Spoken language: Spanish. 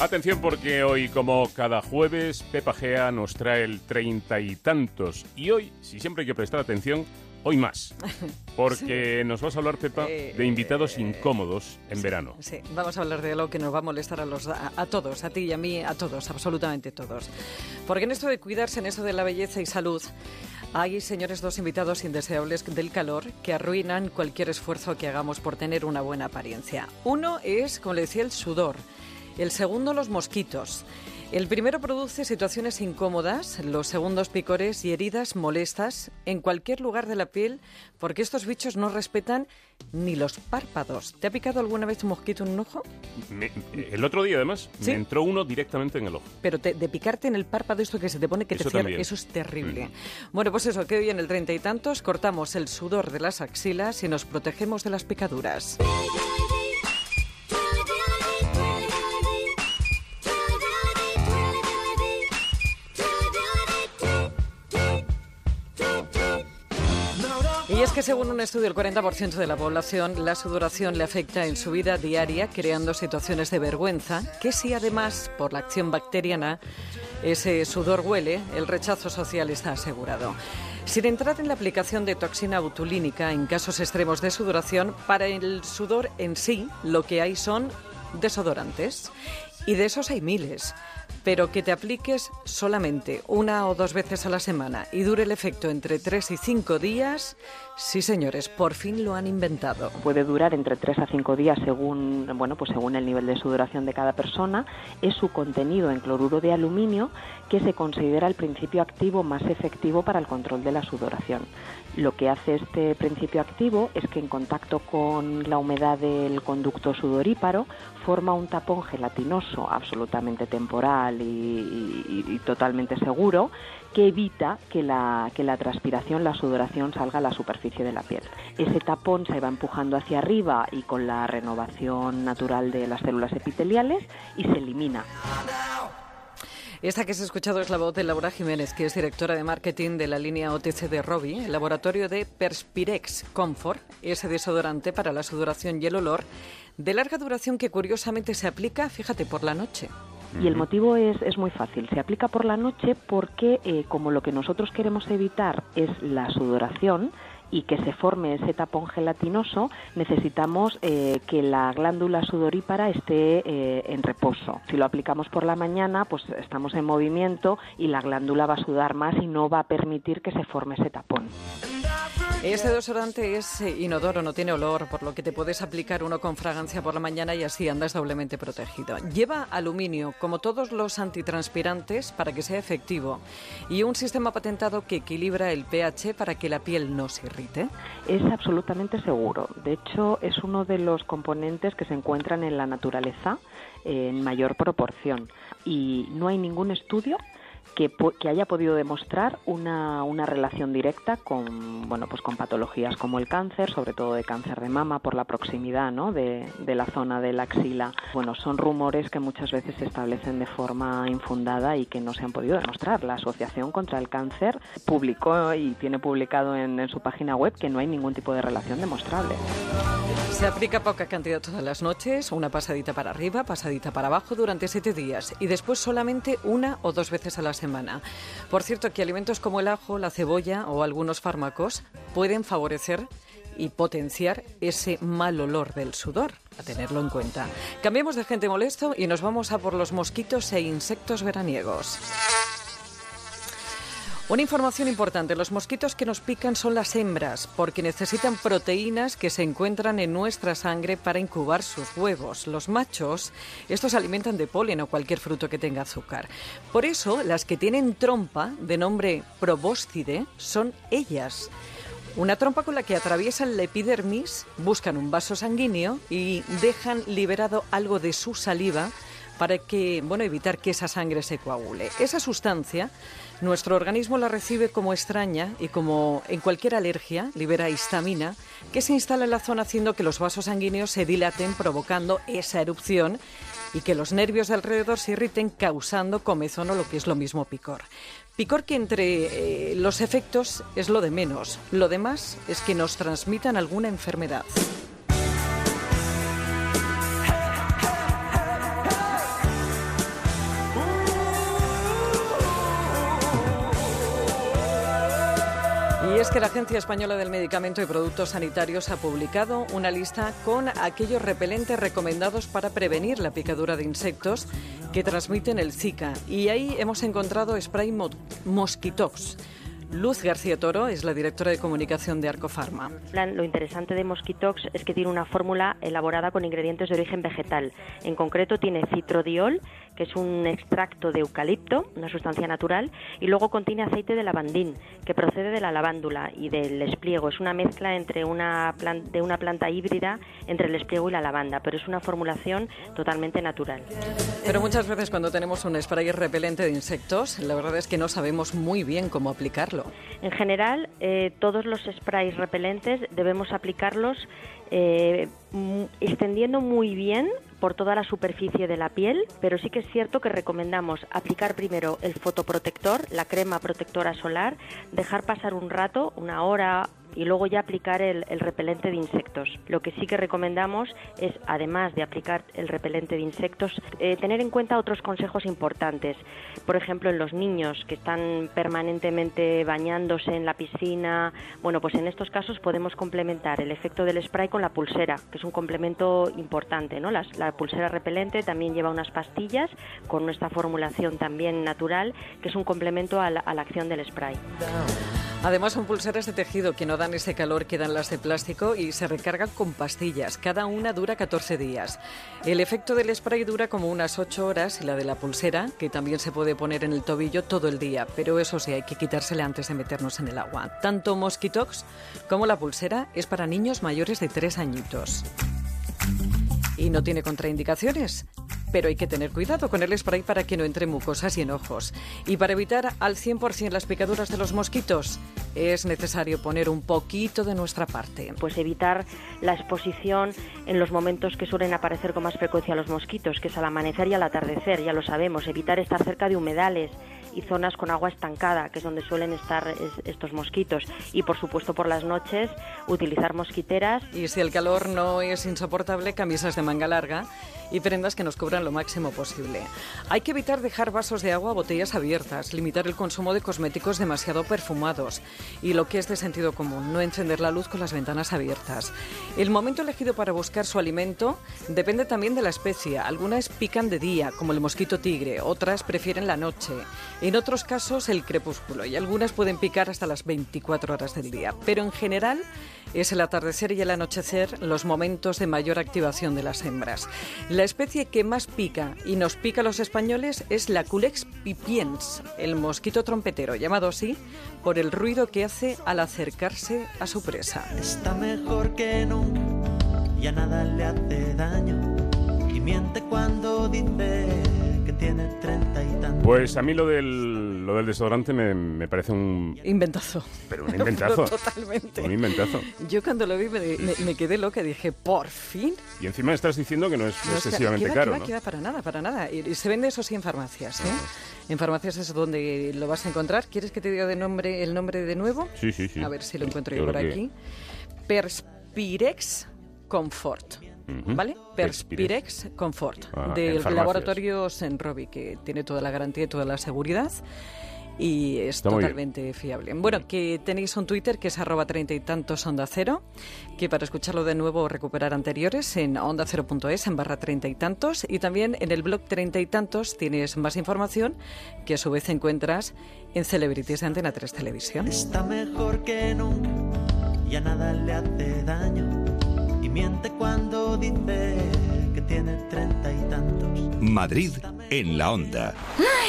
Atención porque hoy, como cada jueves, Pepa Gea nos trae el treinta y tantos. Y hoy, si siempre hay que prestar atención, hoy más. Porque nos vas a hablar, Pepa, Eh, de invitados eh, incómodos en verano. Sí, vamos a hablar de algo que nos va a molestar a, los, a, a todos, a ti y a mí, a todos, absolutamente todos. Porque en esto de cuidarse, en esto de la belleza y salud, hay, señores, dos invitados indeseables del calor que arruinan cualquier esfuerzo que hagamos por tener una buena apariencia. Uno es, como le decía, el sudor. El segundo, los mosquitos. El primero produce situaciones incómodas, los segundos picores y heridas molestas en cualquier lugar de la piel porque estos bichos no respetan ni los párpados. ¿Te ha picado alguna vez un mosquito en un ojo? Me- el otro día, además, ¿Sí? me entró uno directamente en el ojo. Pero te- de picarte en el párpado, esto que se te pone que Eso te cierra, eso es terrible. Mm. Bueno, pues eso, que hoy en el treinta y tantos cortamos el sudor de las axilas y nos protegemos de las picaduras. Es que según un estudio, el 40% de la población, la sudoración le afecta en su vida diaria, creando situaciones de vergüenza, que si además, por la acción bacteriana, ese sudor huele, el rechazo social está asegurado. Sin entrar en la aplicación de toxina botulínica en casos extremos de sudoración, para el sudor en sí lo que hay son desodorantes. Y de esos hay miles. Pero que te apliques solamente una o dos veces a la semana y dure el efecto entre tres y cinco días, sí señores, por fin lo han inventado. puede durar entre 3 a 5 días según, bueno, pues según el nivel de sudoración de cada persona, es su contenido en cloruro de aluminio que se considera el principio activo más efectivo para el control de la sudoración. Lo que hace este principio activo es que en contacto con la humedad del conducto sudoríparo forma un tapón gelatinoso absolutamente temporal y, totalmente seguro que evita que la, que la transpiración, la sudoración salga a la superficie de la piel. Ese tapón se va empujando hacia arriba y con la renovación natural de las células epiteliales y se elimina. Esta que se ha escuchado es la voz de Laura Jiménez, que es directora de marketing de la línea OTC de Robi, el laboratorio de Perspirex Comfort, ese desodorante para la sudoración y el olor, de larga duración que curiosamente se aplica, fíjate, por la noche. Y el motivo es, es muy fácil. Se aplica por la noche porque eh, como lo que nosotros queremos evitar es la sudoración y que se forme ese tapón gelatinoso, necesitamos eh, que la glándula sudorípara esté eh, en reposo. Si lo aplicamos por la mañana, pues estamos en movimiento y la glándula va a sudar más y no va a permitir que se forme ese tapón. Este desodorante es eh, inodoro, no tiene olor, por lo que te puedes aplicar uno con fragancia por la mañana y así andas doblemente protegido. Lleva aluminio, como todos los antitranspirantes, para que sea efectivo, y un sistema patentado que equilibra el pH para que la piel no se irrite. Es absolutamente seguro. De hecho, es uno de los componentes que se encuentran en la naturaleza eh, en mayor proporción. Y no hay ningún estudio que, que haya podido demostrar una, una relación directa con, bueno, pues con patologías como el cáncer, sobre todo de cáncer de mama, por la proximidad ¿no? de, de la zona de la axila. Bueno, son rumores que muchas veces se establecen de forma infundada y que no se han podido demostrar. La Asociación contra el Cáncer publicó y tiene publicado en, en su página web que no hay ningún tipo de relación demostrable. Se aplica poca cantidad todas las noches, una pasadita para arriba, pasadita para abajo durante siete días y después solamente una o dos veces a la semana. Por cierto, que alimentos como el ajo, la cebolla o algunos fármacos pueden favorecer y potenciar ese mal olor del sudor, a tenerlo en cuenta. Cambiemos de gente molesto y nos vamos a por los mosquitos e insectos veraniegos. Una información importante, los mosquitos que nos pican son las hembras, porque necesitan proteínas que se encuentran en nuestra sangre para incubar sus huevos. Los machos, estos se alimentan de polen o cualquier fruto que tenga azúcar. Por eso, las que tienen trompa, de nombre probóscide, son ellas. Una trompa con la que atraviesan la epidermis, buscan un vaso sanguíneo y dejan liberado algo de su saliva para que, bueno, evitar que esa sangre se coagule. Esa sustancia, nuestro organismo la recibe como extraña y como en cualquier alergia libera histamina que se instala en la zona haciendo que los vasos sanguíneos se dilaten provocando esa erupción y que los nervios de alrededor se irriten causando comezón o lo que es lo mismo picor. Picor que entre eh, los efectos es lo de menos, lo demás es que nos transmitan alguna enfermedad. Es que la Agencia Española del Medicamento y Productos Sanitarios ha publicado una lista con aquellos repelentes recomendados para prevenir la picadura de insectos que transmiten el Zika. Y ahí hemos encontrado spray Mosquitox Luz García Toro es la directora de comunicación de Arcofarma. Lo interesante de Mosquitox es que tiene una fórmula elaborada con ingredientes de origen vegetal. En concreto tiene citrodiol, que es un extracto de eucalipto, una sustancia natural, y luego contiene aceite de lavandín, que procede de la lavándula y del espliego. Es una mezcla entre una de una planta híbrida entre el espliego y la lavanda, pero es una formulación totalmente natural. Pero muchas veces cuando tenemos un spray repelente de insectos, la verdad es que no sabemos muy bien cómo aplicarlo. En general, eh, todos los sprays repelentes debemos aplicarlos eh, extendiendo muy bien por toda la superficie de la piel, pero sí que es cierto que recomendamos aplicar primero el fotoprotector, la crema protectora solar, dejar pasar un rato, una hora y luego ya aplicar el, repelente de insectos. Lo que sí que recomendamos es, además de aplicar el repelente de insectos, eh, tener en cuenta otros consejos importantes. Por ejemplo, en los niños que están permanentemente bañándose en la piscina, bueno, pues en estos casos podemos complementar el efecto del spray con la pulsera, que es un complemento importante, ¿no? La, pulsera repelente también lleva unas pastillas con nuestra formulación también natural, que es un complemento a la, a la acción del spray. Además son pulseras de tejido que no dan ese calor que dan las de plástico y se recargan con pastillas. Cada una dura 14 días. El efecto del spray dura como unas 8 horas y la de la pulsera, que también se puede poner en el tobillo todo el día, pero eso sí, hay que quitársela antes de meternos en el agua. Tanto Mosquitox como la pulsera es para niños mayores de 3 añitos. Y no tiene contraindicaciones pero hay que tener cuidado con el spray para que no entre mucosas y enojos. Y para evitar al 100% las picaduras de los mosquitos, es necesario poner un poquito de nuestra parte. Pues evitar la exposición en los momentos que suelen aparecer con más frecuencia los mosquitos, que es al amanecer y al atardecer, ya lo sabemos. Evitar estar cerca de humedales y zonas con agua estancada, que es donde suelen estar estos mosquitos. Y por supuesto por las noches utilizar mosquiteras. Y si el calor no es insoportable, camisas de manga larga y prendas que nos cubran lo máximo posible. Hay que evitar dejar vasos de agua o botellas abiertas, limitar el consumo de cosméticos demasiado perfumados y lo que es de sentido común, no encender la luz con las ventanas abiertas. El momento elegido para buscar su alimento depende también de la especie. Algunas pican de día, como el mosquito tigre, otras prefieren la noche. En otros casos el crepúsculo y algunas pueden picar hasta las 24 horas del día. Pero en general es el atardecer y el anochecer los momentos de mayor activación de las hembras. La especie que más pica y nos pica a los españoles es la Culex pipiens, el mosquito trompetero, llamado así por el ruido que hace al acercarse a su presa. Está mejor que nunca, ya nada le hace daño y miente cuando dice tiene treinta y tantos. Pues a mí lo del, lo del desodorante me, parece un... Inventazo. Pero un inventazo. totalmente. Un inventazo. Yo cuando lo vi me, quedé loca, dije, por fin. Y encima estás diciendo que no es excesivamente caro, ¿no? va, para nada, para nada. Y, se vende eso sí en farmacias, ¿eh? En farmacias es donde lo vas a encontrar. ¿Quieres que te diga de nombre, el nombre de nuevo? Sí, sí, sí. A ver si lo encuentro yo, por aquí. Perspirex Comfort. ¿Vale? Perspirex Comfort, ah, del laboratorio Senrobi, que tiene toda la garantía y toda la seguridad y es totalmente fiable. Bueno, que tenéis un Twitter que es arroba treinta y tantos onda cero, que para escucharlo de nuevo o recuperar anteriores en onda cero.es en barra treinta y tantos y también en el blog treinta y tantos tienes más información que a su vez encuentras en Celebrities de Antena 3 Televisión. Está mejor que nunca, ya nada le hace daño miente cuando dice que tiene treinta y tantos. Madrid en la onda.